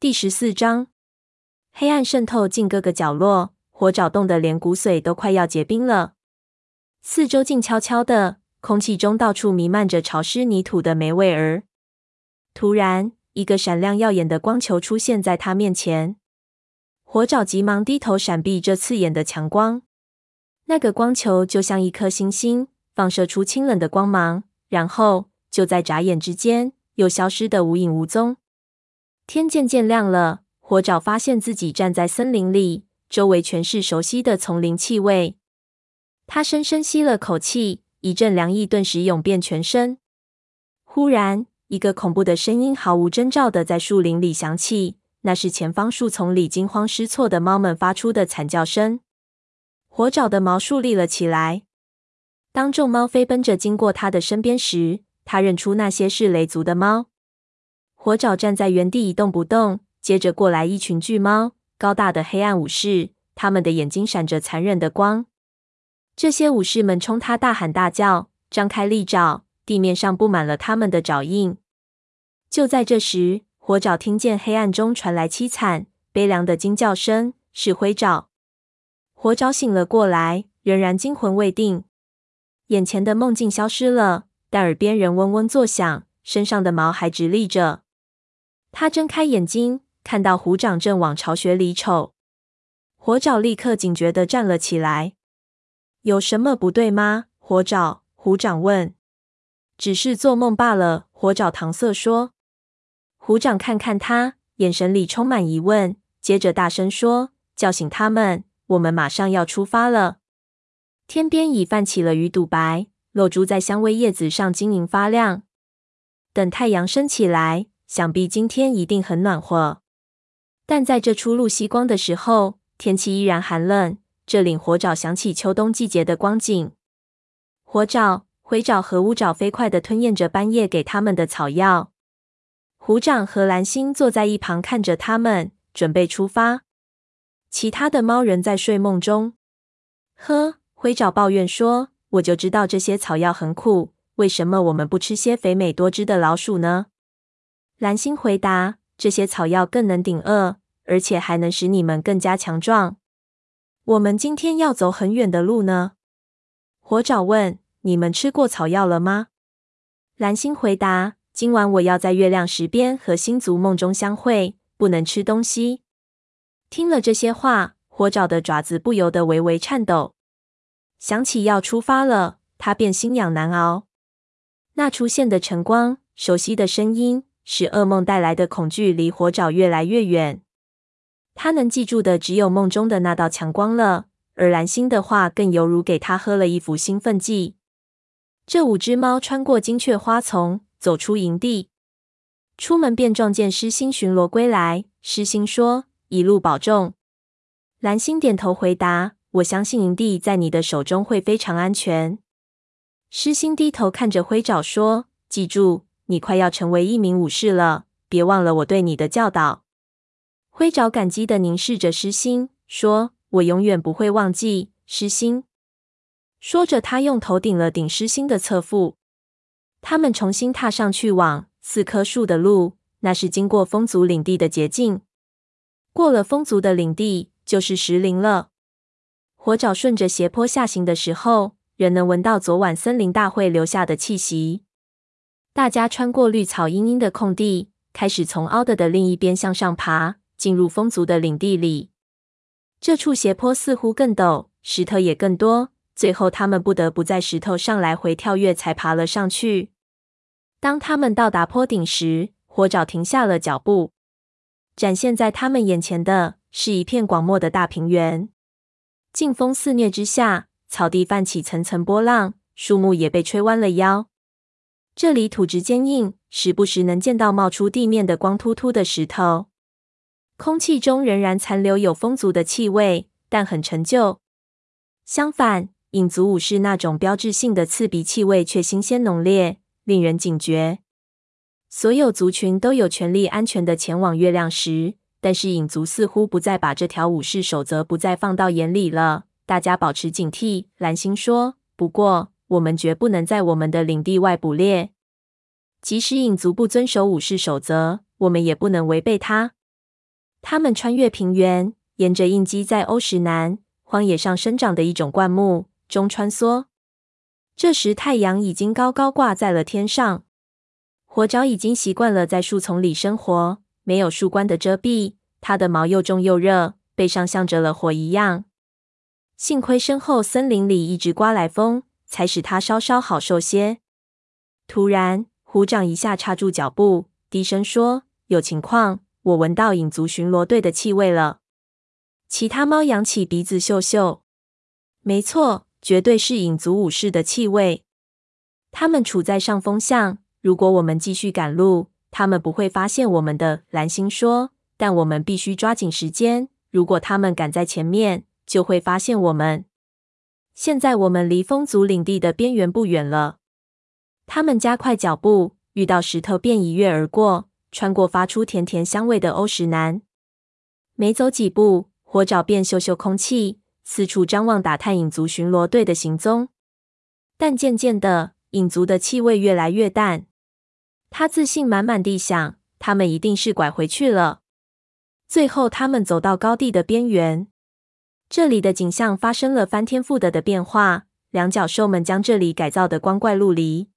第十四章，黑暗渗透进各个角落，火爪冻得连骨髓都快要结冰了。四周静悄悄的，空气中到处弥漫着潮湿泥土的霉味儿。突然，一个闪亮耀眼的光球出现在他面前，火爪急忙低头闪避这刺眼的强光。那个光球就像一颗星星，放射出清冷的光芒，然后就在眨眼之间又消失得无影无踪。天渐渐亮了，火爪发现自己站在森林里，周围全是熟悉的丛林气味。他深深吸了口气，一阵凉意顿时涌遍全身。忽然，一个恐怖的声音毫无征兆的在树林里响起，那是前方树丛里惊慌失措的猫们发出的惨叫声。火爪的毛竖立了起来。当众猫飞奔着经过他的身边时，他认出那些是雷族的猫。火爪站在原地一动不动，接着过来一群巨猫，高大的黑暗武士，他们的眼睛闪着残忍的光。这些武士们冲他大喊大叫，张开利爪，地面上布满了他们的爪印。就在这时，火爪听见黑暗中传来凄惨悲凉的惊叫声，是灰爪。火爪醒了过来，仍然惊魂未定，眼前的梦境消失了，但耳边仍嗡嗡作响，身上的毛还直立着。他睁开眼睛，看到虎掌正往巢穴里瞅。火爪立刻警觉地站了起来。有什么不对吗？火爪，虎掌问。只是做梦罢了。火爪搪塞说。虎掌看看他，眼神里充满疑问，接着大声说：“叫醒他们，我们马上要出发了。”天边已泛起了鱼肚白，露珠在香薇叶子上晶莹发亮。等太阳升起来。想必今天一定很暖和，但在这初露西光的时候，天气依然寒冷，这令火爪想起秋冬季节的光景。火爪、灰爪和乌爪飞快地吞咽着斑叶给他们的草药。虎掌和蓝星坐在一旁看着他们，准备出发。其他的猫仍在睡梦中。呵，灰爪抱怨说：“我就知道这些草药很苦，为什么我们不吃些肥美多汁的老鼠呢？”蓝星回答：“这些草药更能顶饿，而且还能使你们更加强壮。我们今天要走很远的路呢。”火爪问：“你们吃过草药了吗？”蓝星回答：“今晚我要在月亮石边和星族梦中相会，不能吃东西。”听了这些话，火爪的爪子不由得微微颤抖。想起要出发了，他便心痒难熬。那出现的晨光，熟悉的声音。使噩梦带来的恐惧离火爪越来越远。他能记住的只有梦中的那道强光了，而蓝星的话更犹如给他喝了一服兴奋剂。这五只猫穿过金雀花丛，走出营地，出门便撞见狮星巡逻归来。狮星说：“一路保重。”蓝星点头回答：“我相信营地在你的手中会非常安全。”狮星低头看着灰爪说：“记住。”你快要成为一名武士了，别忘了我对你的教导。灰爪感激地凝视着狮心，说：“我永远不会忘记。”狮心说着，他用头顶了顶狮心的侧腹。他们重新踏上去往四棵树的路，那是经过风族领地的捷径。过了风族的领地，就是石林了。火爪顺着斜坡下行的时候，仍能闻到昨晚森林大会留下的气息。大家穿过绿草茵茵的空地，开始从凹的的另一边向上爬，进入风族的领地里。这处斜坡似乎更陡，石头也更多，最后他们不得不在石头上来回跳跃，才爬了上去。当他们到达坡顶时，火爪停下了脚步。展现在他们眼前的是一片广袤的大平原。劲风肆虐之下，草地泛起层层波浪，树木也被吹弯了腰。这里土质坚硬，时不时能见到冒出地面的光秃秃的石头。空气中仍然残留有风族的气味，但很陈旧。相反，影族武士那种标志性的刺鼻气味却新鲜浓烈，令人警觉。所有族群都有权利安全的前往月亮石，但是影族似乎不再把这条武士守则不再放到眼里了。大家保持警惕，蓝星说。不过。我们绝不能在我们的领地外捕猎，即使影族不遵守武士守则，我们也不能违背它。他们穿越平原，沿着印基在欧石南荒野上生长的一种灌木中穿梭。这时，太阳已经高高挂在了天上。火爪已经习惯了在树丛里生活，没有树冠的遮蔽，它的毛又重又热，背上像着了火一样。幸亏身后森林里一直刮来风，才使它稍稍好受些。突然，虎掌一下插住脚步，低声说：“有情况，我闻到影族巡逻队的气味了。”其他猫扬起鼻子嗅嗅，没错。绝对是影族武士的气味。他们处在上风向，如果我们继续赶路，他们不会发现我们的。蓝星说：“但我们必须抓紧时间。如果他们赶在前面，就会发现我们。现在我们离风族领地的边缘不远了。”他们加快脚步，遇到石头便一跃而过，穿过发出甜甜香味的欧石南。没走几步，火爪便嗅嗅空气。四处张望，打探影族巡逻队的行踪，但渐渐的，影族的气味越来越淡。他自信满满地想：他们一定是拐回去了。最后，他们走到高地的边缘，这里的景象发生了翻天覆地的变化。两角兽们将这里改造的光怪陆离，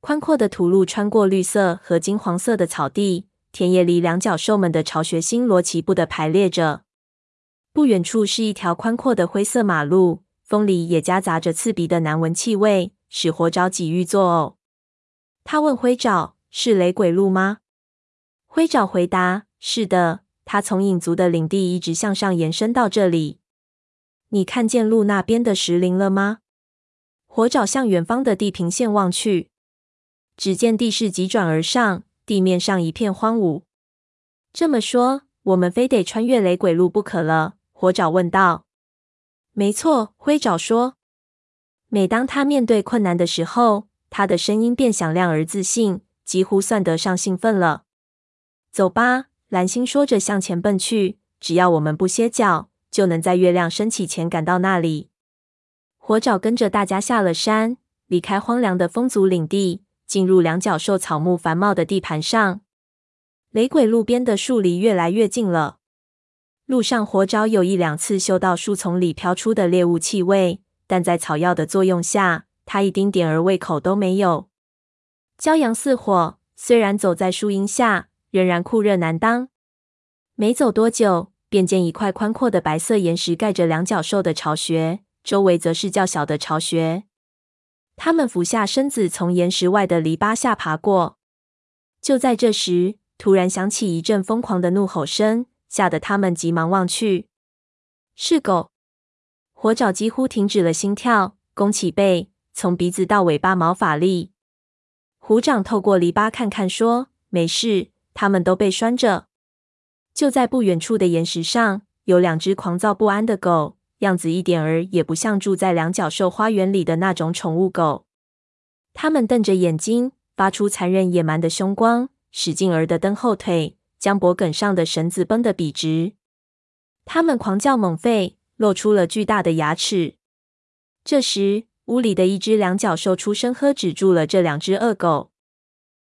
宽阔的土路穿过绿色和金黄色的草地，田野里两角兽们的巢穴星罗棋布地排列着。不远处是一条宽阔的灰色马路，风里也夹杂着刺鼻的难闻气味，使火爪几欲作呕。他问灰爪：“是雷鬼路吗？”灰爪回答：“是的，它从影族的领地一直向上延伸到这里。你看见路那边的石林了吗？”火爪向远方的地平线望去，只见地势急转而上，地面上一片荒芜。这么说，我们非得穿越雷鬼路不可了。火爪问道：“没错。”灰爪说。每当他面对困难的时候，他的声音变响亮而自信，几乎算得上兴奋了。走吧，蓝星说着向前奔去。只要我们不歇脚，就能在月亮升起前赶到那里。火爪跟着大家下了山，离开荒凉的风族领地，进入两角兽草木繁茂的地盘上。雷鬼路边的树离越来越近了。路上，火爪有一两次嗅到树丛里飘出的猎物气味，但在草药的作用下，他一丁点儿胃口都没有。骄阳似火，虽然走在树荫下，仍然酷热难当。没走多久，便见一块宽阔的白色岩石盖着两角兽的巢穴，周围则是较小的巢穴。他们俯下身子，从岩石外的篱笆下爬过。就在这时，突然响起一阵疯狂的怒吼声。吓得他们急忙望去，是狗。火爪几乎停止了心跳，弓起背，从鼻子到尾巴毛发立。虎掌透过篱笆看看，说：“没事，他们都被拴着。”就在不远处的岩石上，有两只狂躁不安的狗，样子一点儿也不像住在两角兽花园里的那种宠物狗。它们瞪着眼睛，发出残忍野蛮的凶光，使劲儿地蹬后腿。将脖梗上的绳子绷得笔直，它们狂叫猛吠，露出了巨大的牙齿。这时，屋里的一只两角兽出声呵止住了这两只恶狗。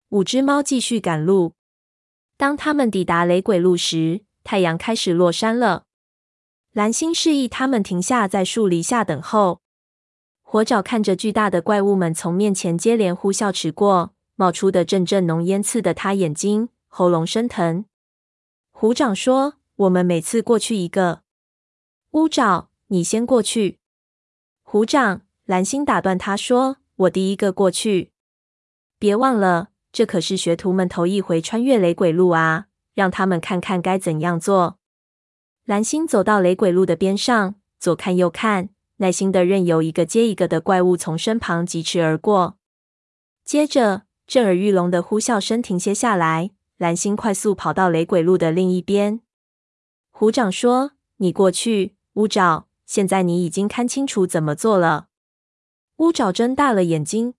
五只猫继续赶路。当他们抵达雷鬼路时，太阳开始落山了。蓝星示意他们停下，在树篱下等候。火爪看着巨大的怪物们从面前接连呼啸驰过，冒出的阵阵浓烟刺得他眼睛。喉咙生疼，虎掌说：“我们每次过去一个。”乌爪，你先过去。虎掌，蓝星打断他说：“我第一个过去。别忘了，这可是学徒们头一回穿越雷鬼路啊，让他们看看该怎样做。”蓝星走到雷鬼路的边上，左看右看，耐心的任由一个接一个的怪物从身旁疾驰而过。接着，震耳欲聋的呼啸声停歇下来。蓝星快速跑到雷鬼路的另一边。虎掌说：“你过去，乌爪。现在你已经看清楚怎么做了。”乌爪睁大了眼睛，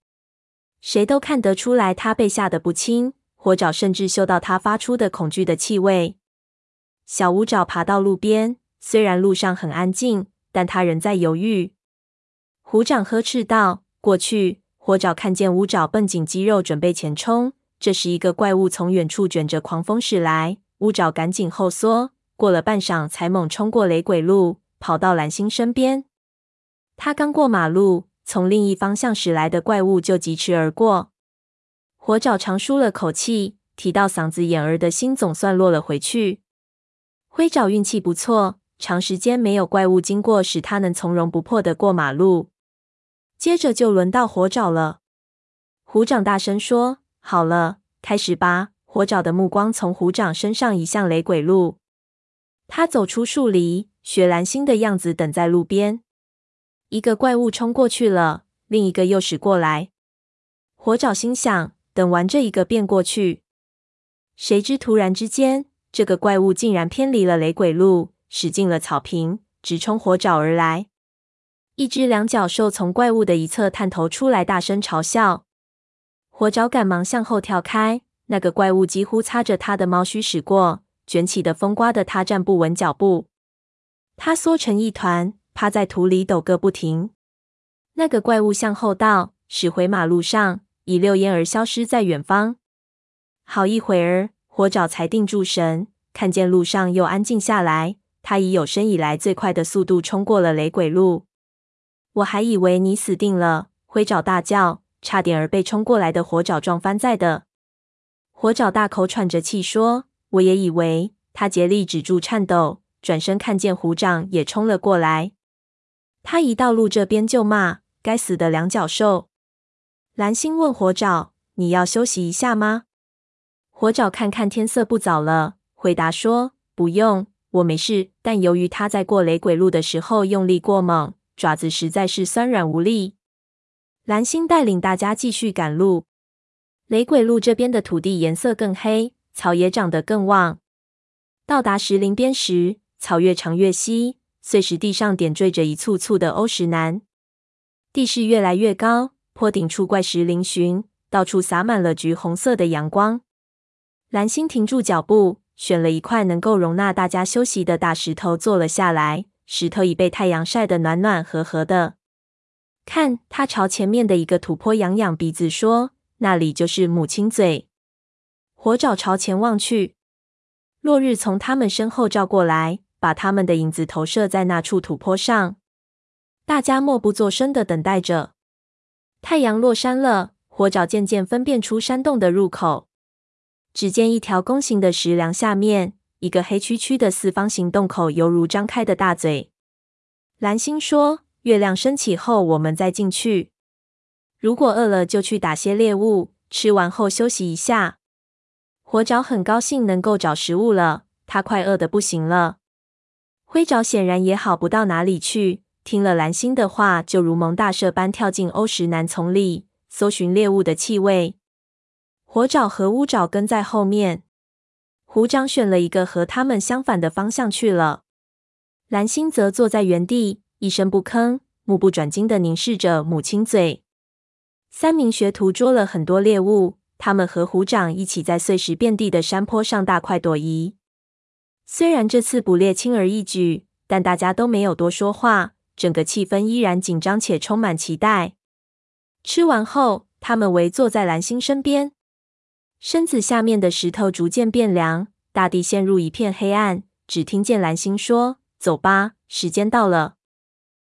谁都看得出来他被吓得不轻。火爪甚至嗅到他发出的恐惧的气味。小乌爪爬到路边，虽然路上很安静，但他仍在犹豫。虎掌呵斥道：“过去！”火爪看见乌爪绷紧肌肉，准备前冲。这时，一个怪物从远处卷着狂风驶来，乌爪赶紧后缩，过了半晌才猛冲过雷鬼路，跑到蓝星身边。他刚过马路，从另一方向驶来的怪物就疾驰而过。火爪长舒了口气，提到嗓子眼儿的心总算落了回去。灰爪运气不错，长时间没有怪物经过，使他能从容不迫地过马路。接着就轮到火爪了。虎掌大声说：“好了，开始吧。”火爪的目光从虎掌身上移向雷鬼路。他走出树篱，学蓝星的样子等在路边。一个怪物冲过去了，另一个又驶过来。火爪心想：等完这一个便过去。谁知突然之间，这个怪物竟然偏离了雷鬼路，驶进了草坪，直冲火爪而来。一只两脚兽从怪物的一侧探头出来，大声嘲笑。火爪赶忙向后跳开，那个怪物几乎擦着他的猫须驶过，卷起的风刮得他站不稳脚步。他缩成一团，趴在土里抖个不停。那个怪物向后倒，驶回马路上，一溜烟儿消失在远方。好一会儿，火爪才定住神，看见路上又安静下来。他以有生以来最快的速度冲过了雷鬼路。我还以为你死定了！灰爪大叫。差点儿被冲过来的火爪撞翻在的。火爪大口喘着气说：“我也以为。”他竭力止住颤抖，转身看见虎掌也冲了过来。他一到路这边就骂：“该死的两脚兽！”蓝星问火爪：“你要休息一下吗？”火爪看看天色不早了，回答说：“不用，我没事。但由于他在过雷鬼路的时候用力过猛，爪子实在是酸软无力。”蓝星带领大家继续赶路。雷鬼路这边的土地颜色更黑，草也长得更旺。到达石林边时，草越长越稀，碎石地上点缀着一簇簇的欧石楠。地势越来越高，坡顶处怪石嶙峋，到处洒满了橘红色的阳光。蓝星停住脚步，选了一块能够容纳大家休息的大石头坐了下来。石头已被太阳晒得暖暖和和的。看，他朝前面的一个土坡痒痒鼻子，说：“那里就是母亲嘴。”火爪朝前望去，落日从他们身后照过来，把他们的影子投射在那处土坡上。大家默不作声的等待着。太阳落山了，火爪渐渐分辨出山洞的入口。只见一条弓形的石梁下面，一个黑黢黢的四方形洞口，犹如张开的大嘴。蓝星说。月亮升起后，我们再进去。如果饿了，就去打些猎物，吃完后休息一下。火爪很高兴能够找食物了，他快饿得不行了。灰爪显然也好不到哪里去，听了蓝星的话，就如蒙大赦般跳进欧石楠丛里，搜寻猎物的气味。火爪和乌爪跟在后面，虎掌选了一个和他们相反的方向去了。蓝星则坐在原地。一声不吭，目不转睛地凝视着母亲嘴。三名学徒捉了很多猎物，他们和虎掌一起在碎石遍地的山坡上大快朵颐。虽然这次捕猎轻而易举，但大家都没有多说话，整个气氛依然紧张且充满期待。吃完后，他们围坐在蓝星身边，身子下面的石头逐渐变凉，大地陷入一片黑暗。只听见蓝星说：“走吧，时间到了。”